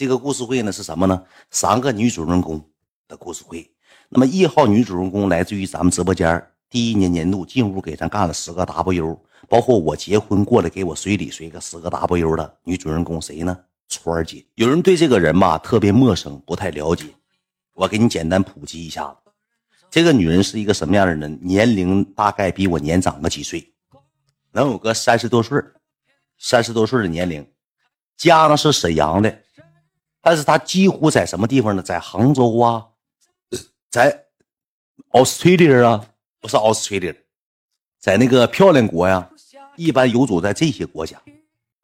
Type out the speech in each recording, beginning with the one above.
这个故事会呢是什么呢？三个女主人公的故事会。那么一号女主人公来自于咱们直播间，第一年年度进屋给咱干了十个 W，包括我结婚过来给我随礼随个十个 W 的女主人公谁呢？川儿姐。有人对这个人吧特别陌生，不太了解，我给你简单普及一下子。这个女人是一个什么样的人？年龄大概比我年长个几岁，能有个三十多岁，三十多岁的年龄，家呢是沈阳的，但是她几乎在什么地方呢？在杭州啊。在 Australia 啊，不是 Australia，在那个漂亮国呀，一般游走在这些国家。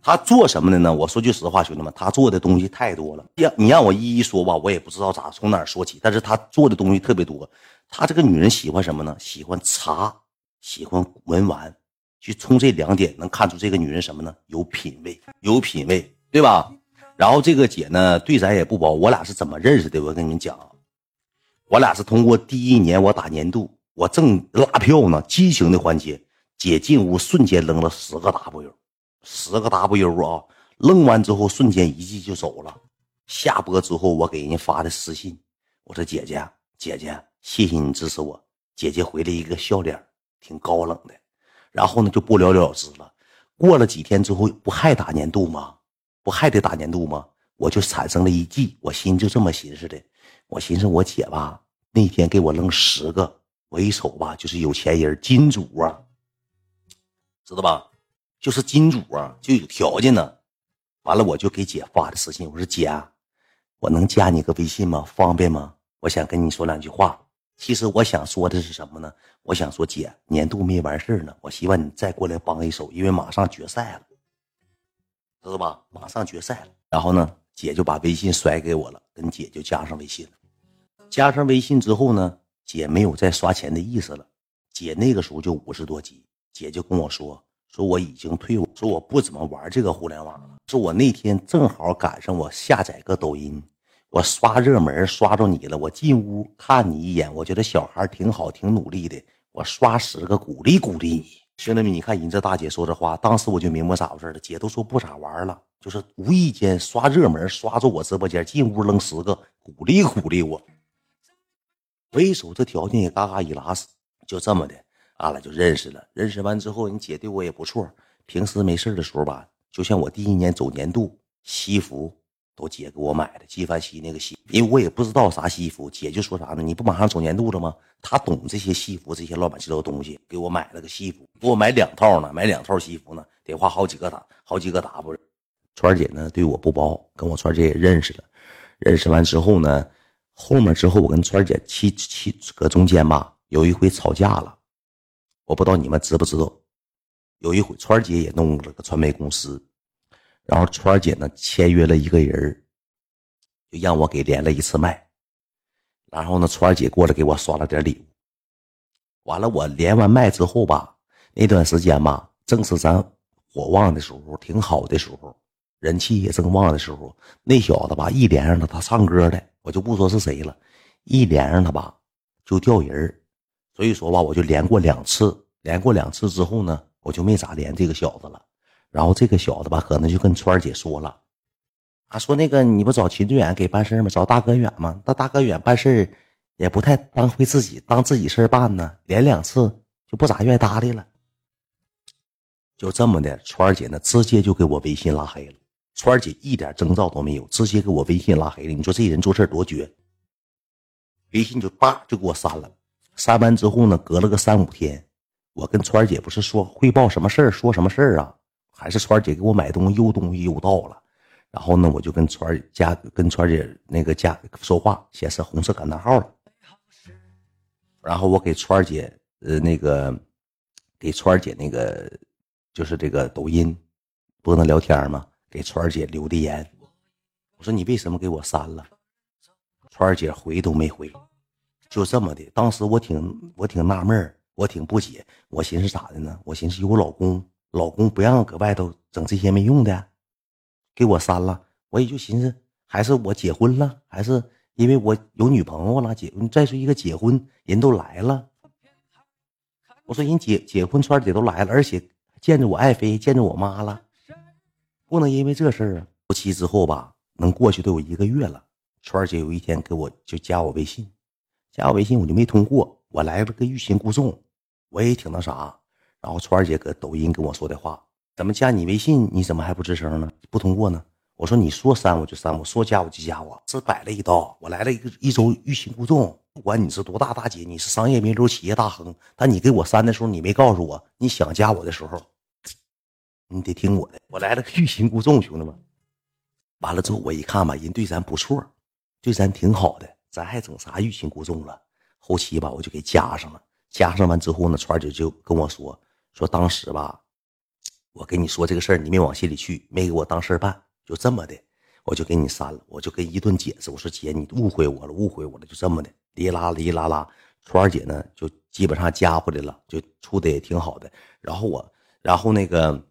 他做什么的呢？我说句实话，兄弟们，他做的东西太多了。让你让我一一说吧，我也不知道咋从哪说起。但是他做的东西特别多。他这个女人喜欢什么呢？喜欢茶，喜欢文玩。就从这两点能看出这个女人什么呢？有品位，有品位，对吧？然后这个姐呢，对咱也不薄。我俩是怎么认识的？我跟你们讲。我俩是通过第一年我打年度，我正拉票呢，激情的环节，姐进屋瞬间扔了十个 W，十个 W 啊，扔完之后瞬间一记就走了。下播之后，我给人家发的私信，我说姐姐姐姐，谢谢你支持我。姐姐回了一个笑脸，挺高冷的，然后呢就不了了之了。过了几天之后，不还打年度吗？不还得打年度吗？我就产生了一计，我心就这么寻思的。我寻思，我姐吧，那天给我扔十个，我一瞅吧，就是有钱人，金主啊，知道吧？就是金主啊，就有条件呢。完了，我就给姐发的私信，我说姐，我能加你个微信吗？方便吗？我想跟你说两句话。其实我想说的是什么呢？我想说，姐，年度没完事呢，我希望你再过来帮一手，因为马上决赛了，知道吧？马上决赛了。然后呢？姐就把微信甩给我了，跟姐就加上微信了。加上微信之后呢，姐没有再刷钱的意思了。姐那个时候就五十多级，姐就跟我说：“说我已经退伍，说我不怎么玩这个互联网了。说我那天正好赶上我下载个抖音，我刷热门刷着你了，我进屋看你一眼，我觉得小孩挺好，挺努力的，我刷十个鼓励鼓励你。兄弟们，你看人这大姐说这话，当时我就明白咋回事了。姐都说不咋玩了。”就是无意间刷热门，刷着我直播间，进屋扔十个，鼓励鼓励我。为首这条件也嘎嘎一拉屎，就这么的，俺俩就认识了。认识完之后，你姐对我也不错。平时没事的时候吧，就像我第一年走年度，西服都姐给我买的，纪梵希那个西，因为我也不知道啥西服，姐就说啥呢？你不马上走年度了吗？她懂这些西服，这些乱七八糟东西，给我买了个西服，给我买两套呢，买两套西服呢，得花好几个打，好几个 W。川姐呢对我不薄，跟我川姐也认识了，认识完之后呢，后面之后我跟川姐七七搁中间吧，有一回吵架了，我不知道你们知不知道，有一回川姐也弄了个传媒公司，然后川儿姐呢签约了一个人就让我给连了一次麦，然后呢川儿姐过来给我刷了点礼物，完了我连完麦之后吧，那段时间吧，正是咱火旺的时候，挺好的时候。人气也正旺的时候，那小子吧一连上他，他唱歌的，我就不说是谁了，一连上他吧就掉人所以说吧，我就连过两次，连过两次之后呢，我就没咋连这个小子了。然后这个小子吧，可能就跟川儿姐说了，啊，说那个你不找秦志远给办事吗？找大哥远吗？那大哥远办事也不太当回自己，当自己事办呢，连两次就不咋愿意搭理了。就这么的，川儿姐呢，直接就给我微信拉黑了。川儿姐一点征兆都没有，直接给我微信拉黑了。你说这人做事多绝？微信就叭就给我删了。删完之后呢，隔了个三五天，我跟川儿姐不是说汇报什么事儿，说什么事儿啊？还是川儿姐给我买东西邮东西邮到了。然后呢，我就跟川儿家跟川儿姐那个家说话，显示红色感叹号了。然后我给川儿姐呃那个给川儿姐那个就是这个抖音不能聊天吗？给川儿姐留的言，我说你为什么给我删了？川儿姐回都没回，就这么的。当时我挺我挺纳闷我挺不解，我寻思咋的呢？我寻思有我老公，老公不让搁外头整这些没用的，给我删了。我也就寻思，还是我结婚了，还是因为我有女朋友了？结再说一个结婚人都来了，我说人结结婚，川儿姐都来了，而且见着我爱妃，见着我妈了。不能因为这事儿啊！夫妻之后吧，能过去都有一个月了。川儿姐有一天给我就加我微信，加我微信我就没通过，我来了个欲擒故纵，我也挺那啥。然后川儿姐搁抖音跟我说的话，怎么加你微信？你怎么还不吱声呢？不通过呢？我说你说删我就删，我说加我就加我，这摆了一道。我来了一个一周欲擒故纵，不管你是多大大姐，你是商业名流、企业大亨，但你给我删的时候，你没告诉我你想加我的时候，你得听我的。我来了个欲擒故纵，兄弟们。完了之后我一看吧，人对咱不错。对咱挺好的，咱还整啥欲擒故纵了？后期吧，我就给加上了。加上完之后呢，川儿姐就跟我说说当时吧，我跟你说这个事儿，你没往心里去，没给我当事儿办，就这么的，我就给你删了。我就跟一顿解释，我说姐，你误会我了，误会我了，就这么的，哩啦哩啦啦。川姐呢，就基本上加回来了，就处的也挺好的。然后我，然后那个。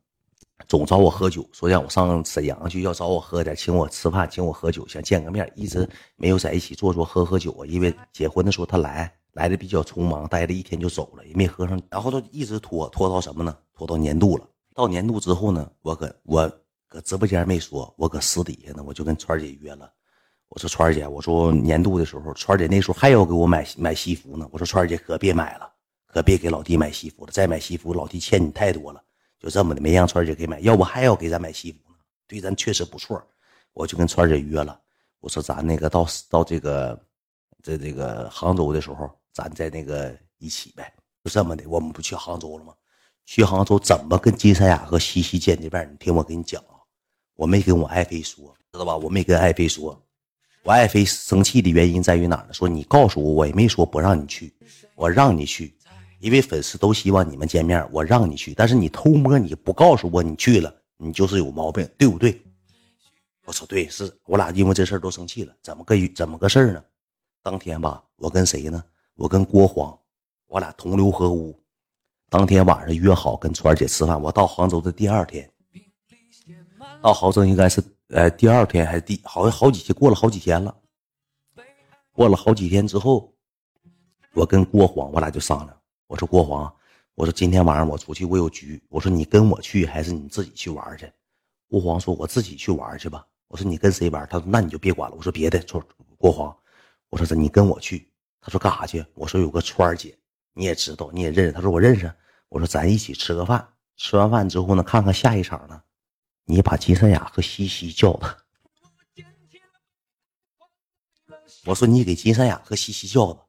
总找我喝酒，说让我上沈阳去，要找我喝点，请我吃饭，请我喝酒，想见个面，一直没有在一起坐坐喝喝酒。因为结婚的时候他来来的比较匆忙，待了一天就走了，也没喝上。然后就一直拖拖到什么呢？拖到年度了。到年度之后呢，我搁我搁直播间没说，我搁私底下呢，我就跟川姐约了。我说川姐，我说年度的时候，川姐那时候还要给我买买西服呢。我说川姐可别买了，可别给老弟买西服了，再买西服老弟欠你太多了。就这么的，没让川姐给买，要不还要给咱买西服呢。对咱确实不错，我就跟川姐约了，我说咱那个到到这个在这个杭州的时候，咱在那个一起呗。就这么的，我们不去杭州了吗？去杭州怎么跟金三雅和西西见的面？你听我给你讲啊，我没跟我爱妃说，知道吧？我没跟爱妃说，我爱妃生气的原因在于哪呢？说你告诉我，我也没说不让你去，我让你去。因为粉丝都希望你们见面，我让你去，但是你偷摸，你不告诉我你去了，你就是有毛病，对不对？我说对，是我俩因为这事儿都生气了，怎么个怎么个事儿呢？当天吧，我跟谁呢？我跟郭黄，我俩同流合污。当天晚上约好跟川姐吃饭，我到杭州的第二天，到杭州应该是呃第二天还是第好像好几天过了好几天了，过了好几天之后，我跟郭黄我俩就商量。我说郭黄，我说今天晚上我出去，我有局。我说你跟我去还是你自己去玩去？郭黄说：“我自己去玩去吧。”我说：“你跟谁玩？”他说：“那你就别管了。”我说：“别的。”说郭黄，我说：“你跟我去。”他说：“干啥去？”我说：“有个川儿姐，你也知道，你也认识。”他说：“我认识。”我说：“咱一起吃个饭。吃完饭之后呢，看看下一场呢，你把金三雅和西西叫他。”我说：“你给金三雅和西西叫他。”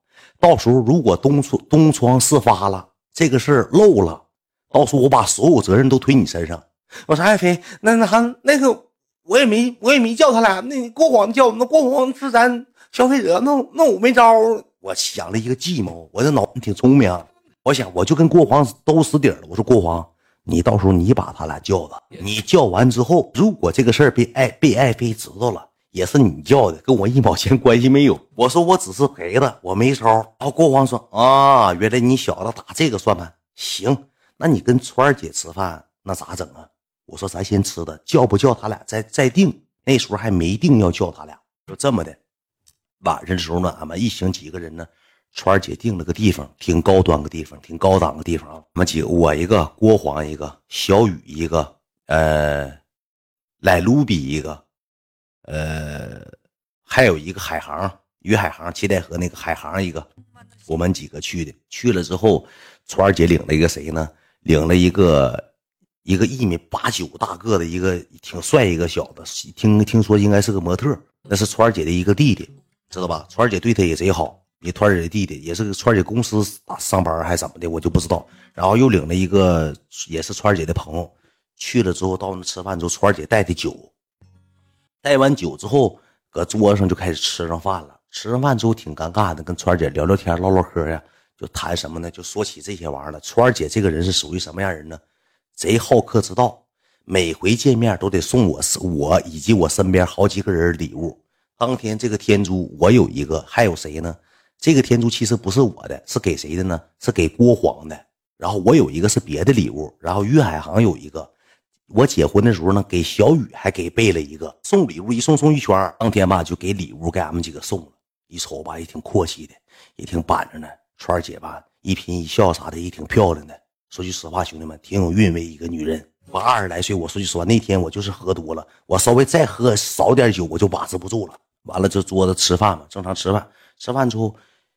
到时候如果东窗东窗事发了，这个事儿漏了，到时候我把所有责任都推你身上。我说爱妃，那那还那个我也没我也没叫他俩，那郭黄叫，那郭黄是咱消费者，那那我没招。我想了一个计谋，我这脑子挺聪明，我想我就跟郭黄都死底了。我说郭黄，你到时候你把他俩叫了，你叫完之后，如果这个事儿被爱被爱妃知道了。也是你叫的，跟我一毛钱关系没有。我说我只是陪他，我没招。然后国王说：“啊，原来你小子打这个算盘，行，那你跟川儿姐吃饭，那咋整啊？”我说：“咱先吃的，叫不叫他俩再再定。那时候还没定要叫他俩，就这么的。晚上的时候呢，俺们一行几个人呢，川儿姐定了个地方，挺高端个地方，挺高档个地方啊。俺们几个，我一个，郭黄一个，小雨一个，呃，来卢比一个。呃，还有一个海航，于海航，七代河那个海航一个，我们几个去的，去了之后，川儿姐领了一个谁呢？领了一个一个一米八九大个的一个挺帅一个小子，听听说应该是个模特，那是川儿姐的一个弟弟，知道吧？川儿姐对他也贼好，你川儿姐的弟弟也是川儿姐公司上班还是怎么的，我就不知道。然后又领了一个也是川儿姐的朋友，去了之后到那吃饭之后，川儿姐带的酒。带完酒之后，搁桌上就开始吃上饭了。吃上饭之后挺尴尬的，跟川儿姐聊聊天、唠唠嗑呀，就谈什么呢？就说起这些玩意儿了。川儿姐这个人是属于什么样人呢？贼好客之道，每回见面都得送我我以及我身边好几个人礼物。当天这个天珠我有一个，还有谁呢？这个天珠其实不是我的，是给谁的呢？是给郭黄的。然后我有一个是别的礼物，然后于海航有一个。我结婚的时候呢，给小雨还给备了一个送礼物，一送送一圈当天吧，就给礼物给俺们几个送了。一瞅吧，也挺阔气的，也挺板着呢。川儿姐吧，一颦一笑啥的也挺漂亮的。说句实话，兄弟们，挺有韵味一个女人。我二十来岁，我说句实话，那天我就是喝多了，我稍微再喝少点酒，我就把持不住了。完了就桌子吃饭嘛，正常吃饭，吃饭之后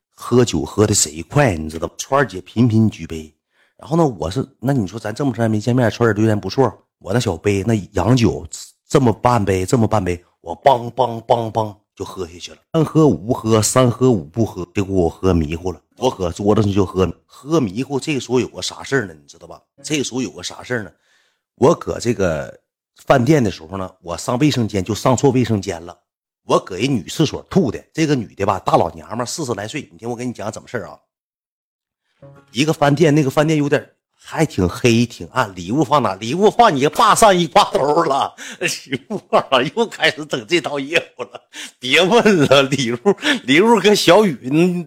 喝酒喝的谁快，你知道川儿姐频频举杯，然后呢，我是那你说咱这么长时间没见面，川儿对咱不错，我那小杯那洋酒这么半杯，这么半杯，我梆梆梆梆就喝下去了。三喝五不喝，三喝五不喝，结果我喝迷糊了，我搁桌子上就喝喝迷糊。这个时候有个啥事呢？你知道吧？这个时候有个啥事呢？我搁这个饭店的时候呢，我上卫生间就上错卫生间了。我搁一女厕所吐的。这个女的吧，大老娘们，四十来岁。你听我跟你讲怎么事啊？一个饭店，那个饭店有点还挺黑，挺暗。礼物放哪？礼物放你爸上衣挂兜了。媳妇？又开始整这套业务了。别问了，礼物礼物跟小雨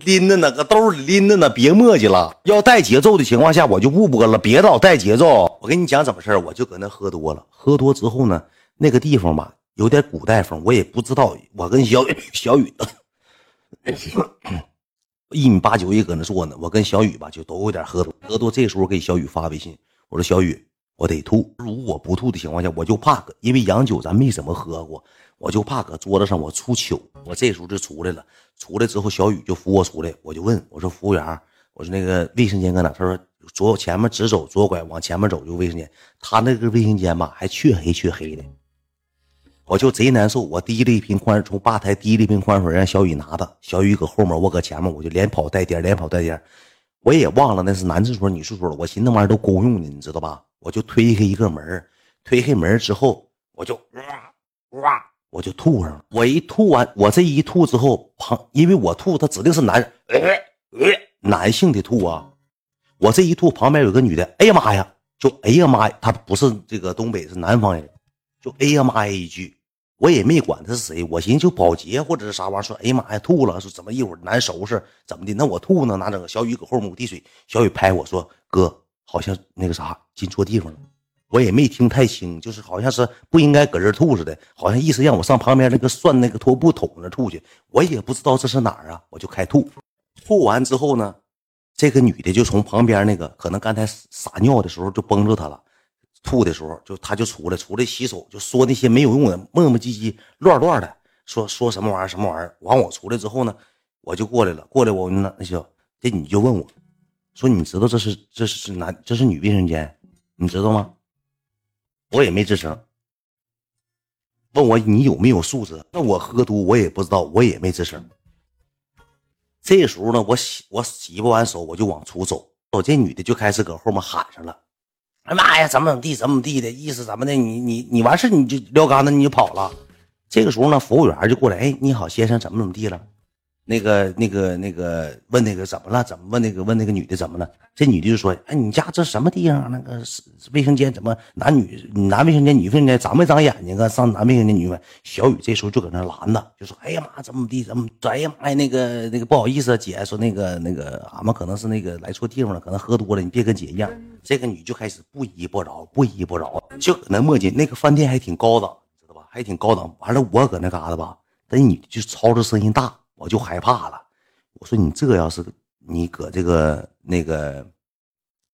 拎着呢，搁兜里拎着呢。别磨叽了。要带节奏的情况下，我就不播了。别老带节奏。我跟你讲怎么事我就搁那喝多了。喝多之后呢，那个地方吧，有点古代风，我也不知道。我跟小 小雨一米八九也搁那坐呢。我跟小雨吧，就都有点喝多。喝多这时候给小雨发微信，我说小雨，我得吐。如果不吐的情况下，我就怕搁，因为洋酒咱没怎么喝过。我就怕搁桌子上我出糗，我这时候就出来了。出来之后，小雨就扶我出来，我就问我说：“服务员，我说那个卫生间搁哪？”他说：“左前面直走，左拐往前面走就卫生间。”他那个卫生间吧，还黢黑黢黑的，我就贼难受。我提了一瓶矿，从吧台提了一瓶矿泉水让小雨拿的。小雨搁后面，我搁前面，我就连跑带颠，连跑带颠。我也忘了那是男厕所女厕所了。我寻思那玩意儿都公用的，你知道吧？我就推开一个门，推开门之后，我就哇哇。我就吐上了，我一吐完，我这一吐之后，旁因为我吐，他指定是男，男性的吐啊。我这一吐，旁边有个女的，哎呀妈呀，就哎呀妈呀，她不是这个东北，是南方人，就哎呀妈呀一句，我也没管他是谁，我寻思就保洁或者是啥玩意儿，说哎呀妈呀吐了，说怎么一会儿难收拾，怎么的？那我吐呢？哪整？小雨搁后面我递水，小雨拍我说哥，好像那个啥进错地方了。我也没听太清，就是好像是不应该搁这吐似的，好像意思让我上旁边那个涮那个拖布桶那吐去。我也不知道这是哪儿啊，我就开吐。吐完之后呢，这个女的就从旁边那个可能刚才撒尿的时候就崩着她了，吐的时候就他就出来，出来洗手，就说那些没有用的磨磨唧唧、乱乱的，说说什么玩意儿什么玩意儿。完我出来之后呢，我就过来了，过来我那那行，这你就问我，说你知道这是这是男这是女卫生间，你知道吗？我也没吱声，问我你有没有素质？那我喝多我也不知道，我也没吱声。这时候呢，我洗我洗不完手，我就往出走。我这女的就开始搁后面喊上了：“哎妈呀，怎么怎么地，怎么地的意思？怎么的？你你你完事你就撂杆子你就跑了。”这个时候呢，服务员就过来：“哎，你好，先生，怎么怎么地了？”那个、那个、那个问那个怎么了？怎么问那个问那个女的怎么了？这女的就说：“哎，你家这什么地方？那个是卫生间怎么男女男卫生间女卫生间长没长眼睛啊？上男卫生间女卫。”小雨这时候就搁那拦着，就说：“哎呀妈，怎么地？怎么？哎呀妈呀，那个那个不好意思，姐说那个那个俺们可能是那个来错地方了，可能喝多了，你别跟姐一样。”这个女就开始不依不饶，不依不饶，就搁那磨叽。那个饭店还挺高档，知道吧？还挺高档。完了，我搁那嘎达吧，那女的就吵着声音大。我就害怕了，我说你这要是你搁这个那个，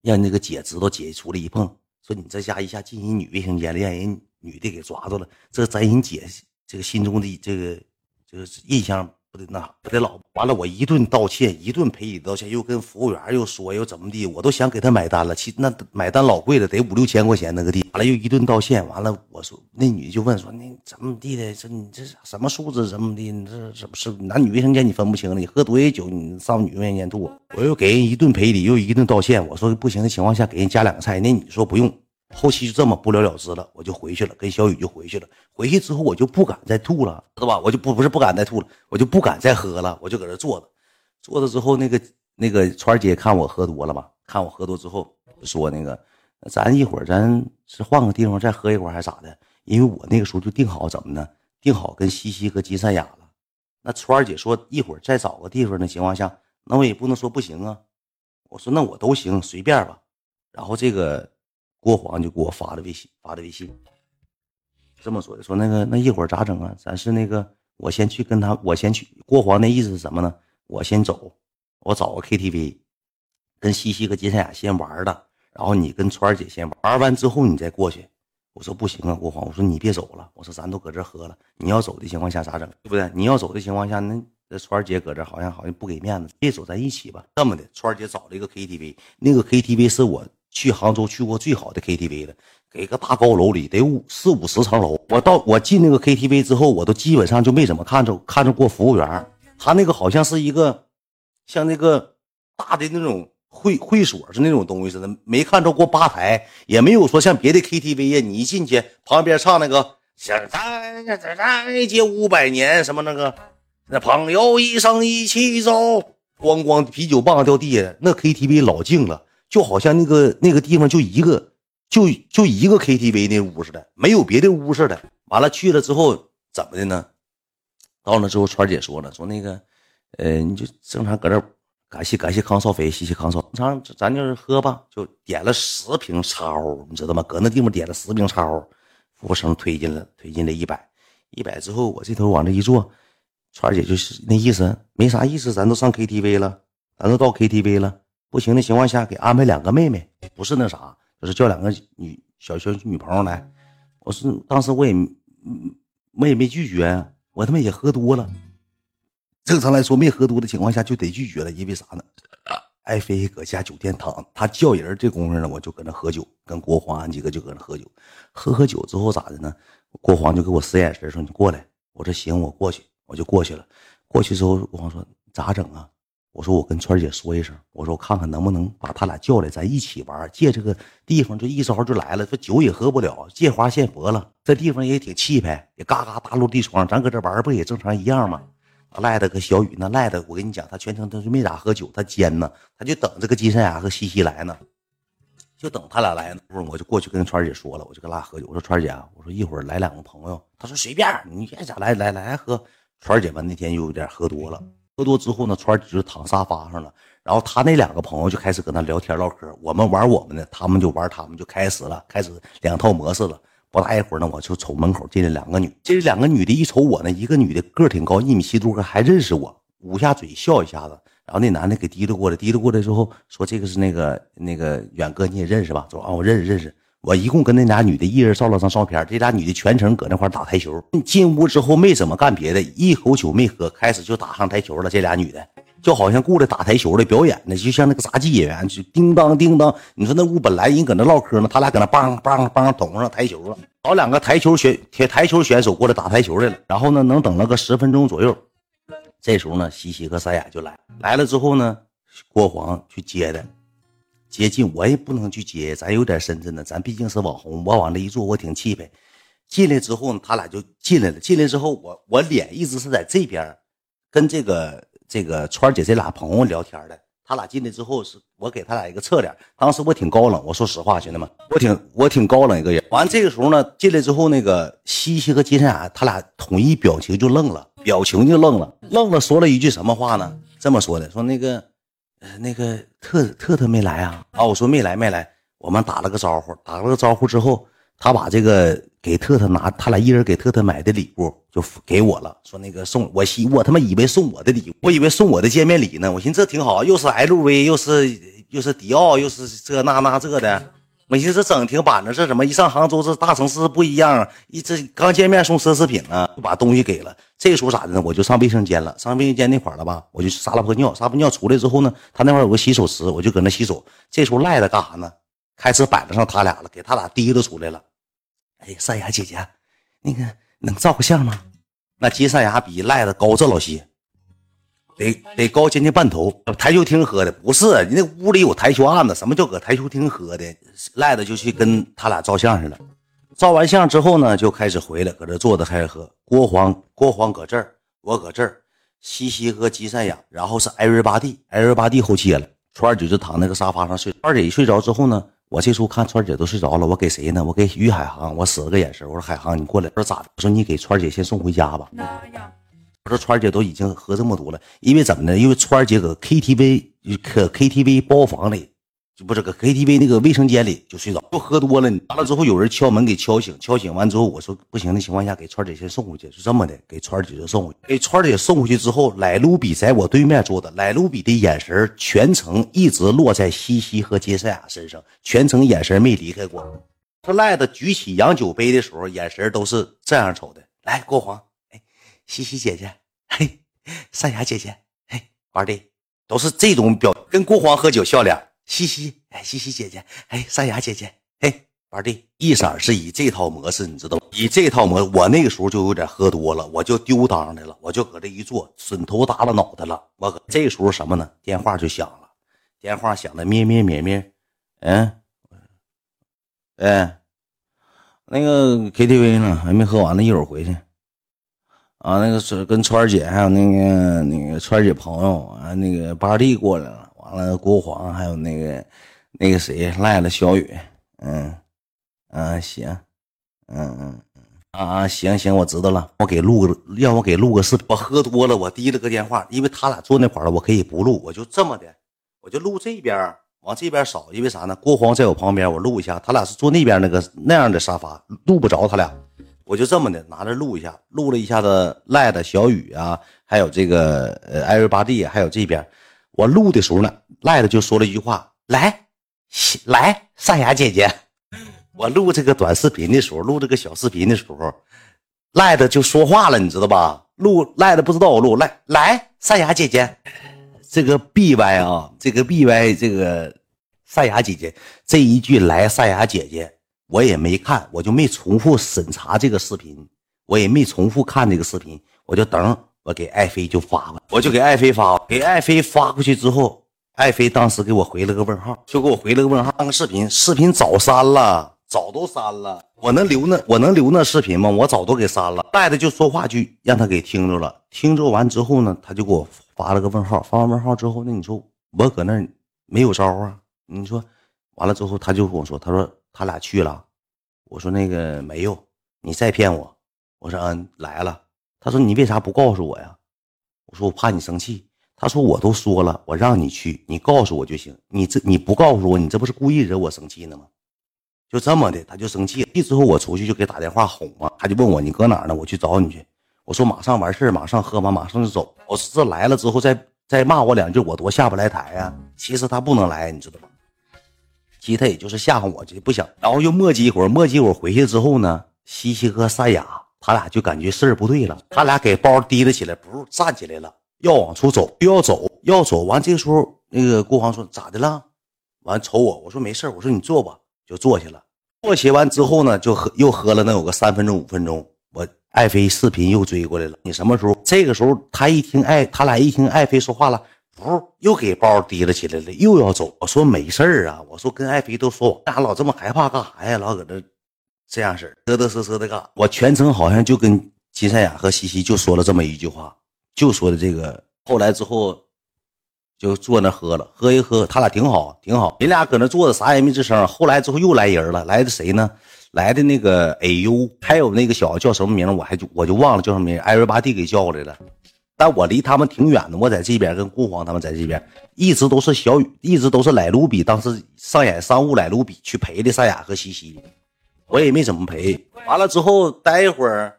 让那个姐知道，姐出来一碰，说你这下一下进人女卫生间了，让人女的给抓住了，这在人姐这个心中的这个这个印象。那不得老完了，我一顿道歉，一顿赔礼道歉，又跟服务员又说又怎么地，我都想给他买单了。其那买单老贵了，得五六千块钱那个地。完了又一顿道歉，完了我说那女的就问说那怎么地的？这你这什么素质？怎么的？你这怎么是男女卫生间你分不清了？你喝多些酒你上女卫生间吐？我又给人一顿赔礼，又一顿道歉。我说不行的情况下给人加两个菜。那女说不用。后期就这么不了了之了，我就回去了，跟小雨就回去了。回去之后我就不敢再吐了，知道吧？我就不不是不敢再吐了，我就不敢再喝了，我就搁这坐着。坐着之后，那个那个川儿姐看我喝多了吧，看我喝多之后说那个，咱一会儿咱是换个地方再喝一会儿还是咋的？因为我那个时候就定好怎么呢？定好跟西西和金三雅了。那川儿姐说一会儿再找个地方的情况下，那我也不能说不行啊。我说那我都行，随便吧。然后这个。郭黄就给我发的微信，发的微信，这么说的，说那个那一会儿咋整啊？咱是那个，我先去跟他，我先去。郭黄那意思是什么呢？我先走，我找个 KTV，跟西西和金三雅先玩的。然后你跟川儿姐先玩，玩完之后你再过去。我说不行啊，郭皇，我说你别走了，我说咱都搁这喝了，你要走的情况下咋整？对不对？你要走的情况下，那那川儿姐搁这好像好像不给面子，别走，咱一起吧。这么的，川儿姐找了一个 KTV，那个 KTV 是我去杭州去过最好的 KTV 了，给个大高楼里得五四五十层楼。我到我进那个 KTV 之后，我都基本上就没怎么看着看着过服务员，他那个好像是一个像那个大的那种。会会所是那种东西似的，没看着过吧台，也没有说像别的 KTV 呀，你一进去旁边唱那个“想再再再接五百年”什么那个，那朋友一生一起走，咣咣啤酒棒掉地下，那 KTV 老静了，就好像那个那个地方就一个就就一个 KTV 那屋似的，没有别的屋似的。完了去了之后怎么的呢？到那之后，川姐说了，说那个，呃，你就正常搁这。感谢感谢康少飞，谢谢康少。咱咱就是喝吧，就点了十瓶超，你知道吗？搁那地方点了十瓶超，服务生推进了，推进了一百，一百之后我这头往这一坐，川姐就是那意思，没啥意思，咱都上 KTV 了，咱都到 KTV 了，不行的情况下给安排两个妹妹，不是那啥，就是叫两个女小小女朋友来。我是当时我也我也没拒绝，我他妈也喝多了。正常来说，没喝多的情况下就得拒绝了，因为啥呢？爱妃搁家酒店躺，他叫人这功夫呢，我就搁那喝酒，跟国皇俺几个就搁那喝酒。喝喝酒之后咋的呢？国皇就给我使眼神说：“你过来。”我说：“行，我过去。”我就过去了。过去之后，国皇说：“咋整啊？”我说：“我跟川姐说一声，我说我看看能不能把他俩叫来，咱一起玩。借这个地方，就一招就来了。说酒也喝不了，借花献佛了。这地方也挺气派，也嘎嘎大落地窗，咱搁这玩不也正常一样吗？”赖的和小雨那赖的，我跟你讲，他全程他是没咋喝酒，他尖呢，他就等这个金山雅和西西来呢，就等他俩来呢。不是，我就过去跟川姐说了，我就跟俩喝酒。我说川姐，我说一会儿来两个朋友，他说随便，你爱咋来来来喝。川姐吧那天又有点喝多了，喝多之后呢，川姐就躺沙发上了，然后他那两个朋友就开始搁那聊天唠嗑，我们玩我们的，他们就玩他们，就开始了，开始两套模式了。不大一会儿呢，我就瞅门口进来两个女，这两个女的一瞅我呢，一个女的个挺高，一米七多，还认识我，捂下嘴笑一下子。然后那男的给提溜过来，提溜过来之后说：“这个是那个那个远哥，你也认识吧？”说：“啊，我认识认识。”我一共跟那俩女的一人照了张照片，这俩女的全程搁那块打台球。进屋之后没怎么干别的，一口酒没喝，开始就打上台球了。这俩女的。就好像过来打台球的表演呢，就像那个杂技演员，就叮当叮当。你说那屋本来人搁那唠嗑呢，他俩搁那梆梆梆捅上台球了，找两个台球选台台球选手过来打台球来了。然后呢，能等了个十分钟左右，这时候呢，西西和三雅就来来了之后呢，郭黄去接的，接近我也不能去接，咱有点身份呢，咱毕竟是网红，我往那一坐，我挺气派。进来之后呢，他俩就进来了。进来之后，我我脸一直是在这边，跟这个。这个川姐这俩朋友聊天的，他俩进来之后是我给他俩一个侧脸，当时我挺高冷，我说实话，兄弟们，我挺我挺高冷一个人。完这个时候呢，进来之后那个西西和金山雅他俩统一表情就愣了，表情就愣了，愣了，说了一句什么话呢？这么说的，说那个，呃，那个特特特没来啊？啊，我说没来没来，我们打了个招呼，打了个招呼之后。他把这个给特特拿，他俩一人给特特买的礼物就给我了，说那个送我，我他妈以为送我的礼物，我以为送我的见面礼呢。我寻思这挺好，又是 LV，又是又是迪奥，又是这那那这的。我寻思这整挺板正，这怎么一上杭州这大城市不一样？一这刚见面送奢侈品啊，就把东西给了。这时候咋的呢？我就上卫生间了，上卫生间那块了吧，我就撒了泡尿，撒泡尿出来之后呢，他那块有个洗手池，我就搁那洗手。这时候赖子干啥呢？开始摆着上他俩了，给他俩提溜出来了。哎呀，山雅姐姐，那个能照个相吗？那金山雅比赖子高这老些，得得高将近半头。台球厅喝的不是，你那屋里有台球案子。什么叫搁台球厅喝的？赖子就去跟他俩照相去了。照完相之后呢，就开始回来，搁这坐着开始喝。郭黄郭黄搁这儿，我搁这儿，西西和金山雅，然后是艾瑞巴蒂，艾瑞巴蒂后切了。川儿姐就躺那个沙发上睡。川姐一睡着之后呢？我这时候看川姐都睡着了，我给谁呢？我给于海航，我使了个眼神，我说海航，你过来。我说咋的？我说你给川姐先送回家吧。说川姐都已经喝这么多了，因为怎么呢？因为川姐搁 KTV 可 KTV 包房里就不是搁 KTV 那个卫生间里就睡着，就喝多了。完了之后有人敲门给敲醒，敲醒完之后我说不行的情况下给川姐先送回去，是这么的，给川姐就送回去。给川姐送回去之后，莱卢比在我对面坐的，莱卢比的眼神全程一直落在西西和杰赛亚身上，全程眼神没离开过。他赖子举起洋酒杯的时候，眼神都是这样瞅的。来，国华，西西姐姐，嘿，赛亚姐姐，嘿，玩的都是这种表，跟郭皇喝酒笑脸。西西，哎，西西姐姐，哎，山雅姐姐，嘿，玩的一色是以这套模式，你知道吗以这套模，我那个时候就有点喝多了，我就丢当的了，我就搁这一坐，笋头耷拉脑袋了。我搁这时候什么呢？电话就响了，电话响的咩咩咩咩，嗯，哎，那个 KTV 呢，还没喝完呢，一会儿回去。啊，那个是跟川儿姐还有那个那个川儿姐朋友啊，那个八弟过来了。完了，国皇还有那个那个谁赖了小雨，嗯嗯行，嗯嗯嗯啊行行，我知道了，我给录个，让我给录个视频。我喝多了，我提了个电话，因为他俩坐那块了，我可以不录，我就这么的，我就录这边，往这边扫，因为啥呢？郭皇在我旁边，我录一下。他俩是坐那边那个那样的沙发，录不着他俩，我就这么的拿着录一下，录了一下子赖的小雨啊，还有这个呃艾瑞巴蒂，还有这边。我录的时候呢，赖的就说了一句话：“来，来，善雅姐姐。”我录这个短视频的时候，录这个小视频的时候，赖的就说话了，你知道吧？录赖的不知道我录来来，善雅姐姐，这个 B Y 啊，这个 B Y 这个善雅姐姐这一句来，善雅姐姐，我也没看，我就没重复审查这个视频，我也没重复看这个视频，我就等。我给爱妃就发了，我就给爱妃发，给爱妃发过去之后，爱妃当时给我回了个问号，就给我回了个问号。那个视频，视频早删了，早都删了。我能留那，我能留那视频吗？我早都给删了。带着就说话去让他给听着了，听着完之后呢，他就给我发了个问号。发完问号之后，那你说我搁那没有招啊？你说完了之后，他就跟我说，他说他俩去了。我说那个没有，你再骗我。我说嗯，来了。他说：“你为啥不告诉我呀？”我说：“我怕你生气。”他说：“我都说了，我让你去，你告诉我就行。你这你不告诉我，你这不是故意惹我生气呢吗？”就这么的，他就生气了。之后我出去就给打电话哄嘛，他就问我：“你搁哪呢？我去找你去。”我说：“马上完事马上喝完，马上就走。”我说：“这来了之后再再骂我两句，我多下不来台呀。”其实他不能来，你知道吗？其实他也就是吓唬我，就不想。然后又磨叽一会儿，磨叽一会儿回去之后呢，西西和赛雅。他俩就感觉事儿不对了，他俩给包提了起来，不是站起来了，要往出走，就要走，要走完。这个时候，那个国航说：“咋的了？”完瞅我，我说：“没事我说：“你坐吧。”就坐下了。坐下完之后呢，就喝，又喝了能有个三分钟、五分钟。我爱妃视频又追过来了。你什么时候？这个时候他一听爱，他俩一听爱妃说话了，不又给包提了起来了，又要走。我说：“没事儿啊。”我说：“跟爱妃都说，干啥老这么害怕干啥呀？老搁这。”这样式嘚嘚瑟瑟的干，我全程好像就跟金赛亚和西西就说了这么一句话，就说的这个。后来之后，就坐那喝了，喝一喝，他俩挺好，挺好。人俩搁那坐着，啥也没吱声。后来之后又来人了，来的谁呢？来的那个 AU，还有那个小子叫什么名我还就我就忘了叫什么名艾瑞巴蒂给叫过来了。但我离他们挺远的，我在这边跟顾皇他们在这边，一直都是小雨，一直都是莱卢比当时上演商务莱卢比去陪的赛亚和西西。我也没怎么陪，完了之后待一会儿，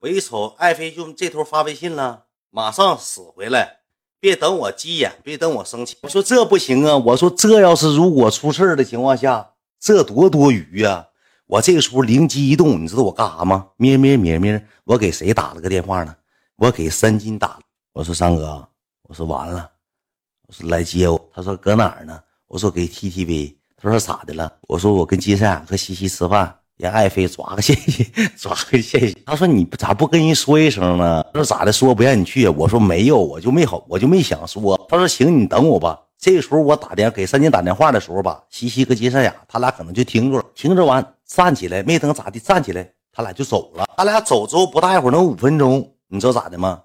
我一瞅爱妃就这头发微信了，马上死回来，别等我急眼，别等我生气。我说这不行啊，我说这要是如果出事的情况下，这多多余呀。我这个时候灵机一动，你知道我干啥吗？咩咩咩咩，我给谁打了个电话呢？我给三金打。我说三哥，我说完了，我说来接我。他说搁哪儿呢？我说给 TTV。他说咋的了？我说我跟金山和西西吃饭。让爱妃抓个现行，抓个现行。他说你咋不跟人说一声呢？他说咋的？说不让你去啊。我说没有，我就没好，我就没想说。他说行，你等我吧。这时候我打电给三金打电话的时候吧，西西和金善雅他俩可能就听着了，听着完站起来，没等咋地站起来，他俩就走了。他俩走之后不大一会儿，能五分钟，你知道咋的吗？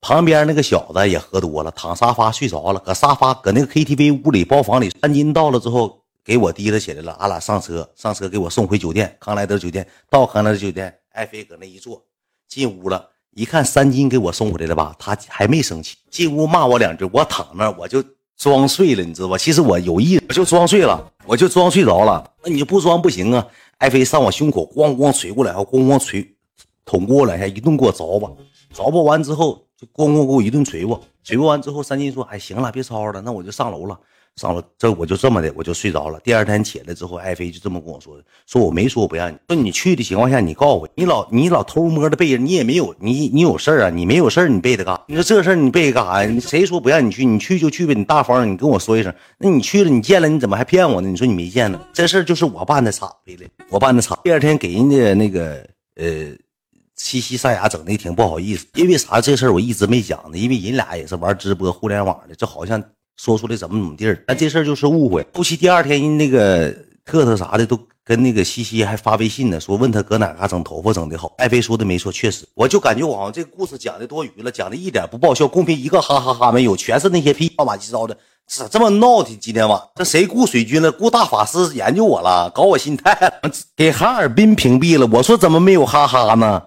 旁边那个小子也喝多了，躺沙发睡着了，搁沙发搁那个 KTV 屋里包房里。三金到了之后。给我提了起来了，俺俩上车，上车给我送回酒店，康莱德酒店。到康莱德酒店，爱妃搁那一坐，进屋了，一看三金给我送回来了吧，他还没生气，进屋骂我两句，我躺那，我就装睡了，你知道吧？其实我有意，我就装睡了，我就装睡着了。那你不装不行啊！艾飞上我胸口咣咣捶过来，咣咣捶，捅过我两下，一顿给我凿吧，凿吧完之后就咣咣给我一顿捶我，捶吧完之后，三金说：“哎，行了，别吵吵了，那我就上楼了。”上了，这我就这么的，我就睡着了。第二天起来之后，艾飞就这么跟我说的：“说我没说我不让你，说你去的情况下，你告诉我，你老你老偷摸的背着，你也没有你你有事啊？你没有事你背他干？你说这事你背干啥呀？谁说不让你去？你去就去呗，你大方，你跟我说一声。那你去了，你见了，你怎么还骗我呢？你说你没见呢？这事就是我办的差，对的，我办的差。第二天给人家那个呃，西西沙哑整的挺不好意思，因为啥？这事儿我一直没讲呢，因为人俩也是玩直播互联网的，这好像。”说出来怎么怎么地儿，但这事儿就是误会。后期第二天，人那个特特啥的都跟那个西西还发微信呢，说问他搁哪嘎整头发整的好。艾飞说的没错，确实，我就感觉我好像这个故事讲的多余了，讲的一点不爆笑，公屏一个哈哈哈没有，全是那些屁话马七糟的，咋这么闹腾？今天晚这谁雇水军了？雇大法师研究我了，搞我心态，给哈尔滨屏蔽了。我说怎么没有哈哈呢？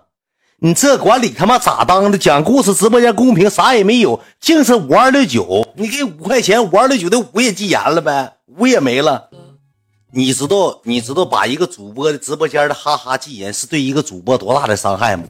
你这管理他妈咋当的？讲故事直播间公屏啥也没有，净是五二六九。你给五块钱，五二六九的五也禁言了呗，五也没了。你知道你知道把一个主播的直播间的哈哈禁言是对一个主播多大的伤害吗？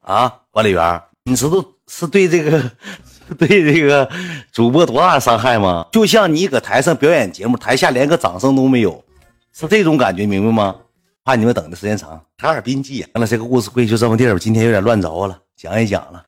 啊，管理员，你知道是对这个 对这个主播多大的伤害吗？就像你搁台上表演节目，台下连个掌声都没有，是这种感觉，明白吗？怕你们等的时间长，哈尔滨禁言了。这个故事会就这么地儿，今天有点乱着了，讲也讲了。